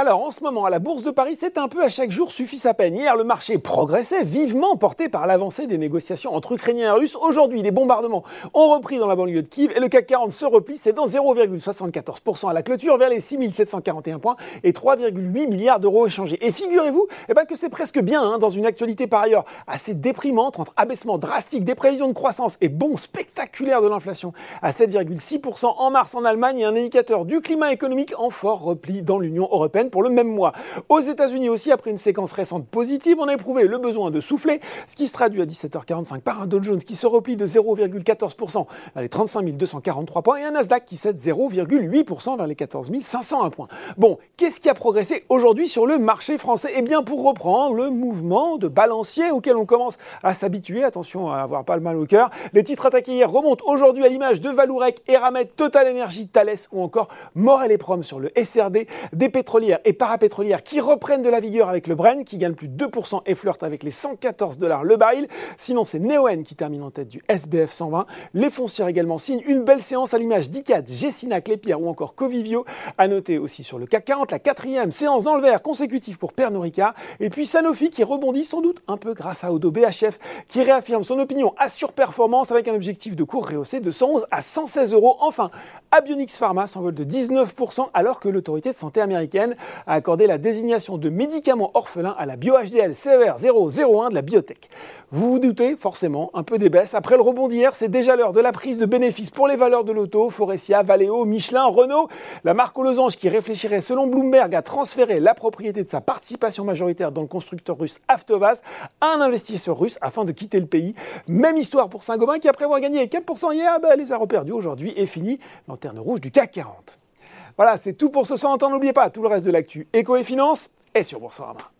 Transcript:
Alors en ce moment à la Bourse de Paris, c'est un peu à chaque jour suffit sa peine. Hier, le marché progressait vivement porté par l'avancée des négociations entre Ukrainiens et Russes. Aujourd'hui, les bombardements ont repris dans la banlieue de Kiev et le CAC 40 se replie, c'est dans 0,74% à la clôture vers les 6741 points et 3,8 milliards d'euros échangés. Et figurez-vous eh ben, que c'est presque bien hein, dans une actualité par ailleurs assez déprimante entre abaissement drastique des prévisions de croissance et bond spectaculaire de l'inflation à 7,6% en mars en Allemagne et un indicateur du climat économique en fort repli dans l'Union européenne pour le même mois. Aux États-Unis aussi, après une séquence récente positive, on a éprouvé le besoin de souffler, ce qui se traduit à 17h45 par un Dow Jones qui se replie de 0,14% vers les 35 243 points et un Nasdaq qui cède 0,8% vers les 14 501 points. Bon, qu'est-ce qui a progressé aujourd'hui sur le marché français? Eh bien, pour reprendre le mouvement de balancier auquel on commence à s'habituer, attention à avoir pas le mal au cœur, les titres attaqués hier remontent aujourd'hui à l'image de Valourec, Eramet, Total Energy, Thales ou encore Morel et Prom sur le SRD, des et parapétrolières qui reprennent de la vigueur avec le Bren, qui gagne plus de 2% et flirte avec les 114 dollars le baril. Sinon, c'est Neoen qui termine en tête du SBF 120. Les foncières également signent une belle séance à l'image d'ICAD, Gessina, Clépierre ou encore Covivio. À noter aussi sur le CAC 40, la quatrième séance dans le vert consécutive pour Pernod Ricard. Et puis Sanofi qui rebondit sans doute un peu grâce à Odo BHF qui réaffirme son opinion à surperformance avec un objectif de cours rehaussé de 111 à 116 euros. Enfin, Abionix Pharma s'envole de 19% alors que l'autorité de santé américaine a accordé la désignation de médicament orphelin à la BioHDL CER 001 de la biotech. Vous vous doutez forcément un peu des baisses. Après le rebond d'hier, c'est déjà l'heure de la prise de bénéfices pour les valeurs de l'auto, Forestia, Valeo, Michelin, Renault. La marque aux losanges qui réfléchirait selon Bloomberg à transférer la propriété de sa participation majoritaire dans le constructeur russe Avtovaz à un investisseur russe afin de quitter le pays. Même histoire pour Saint-Gobain qui après avoir gagné 4% hier, bah, les a reperdus aujourd'hui et fini lanterne rouge du CAC 40. Voilà, c'est tout pour ce soir. N'oubliez pas, tout le reste de l'actu éco et finance est sur Boursorama.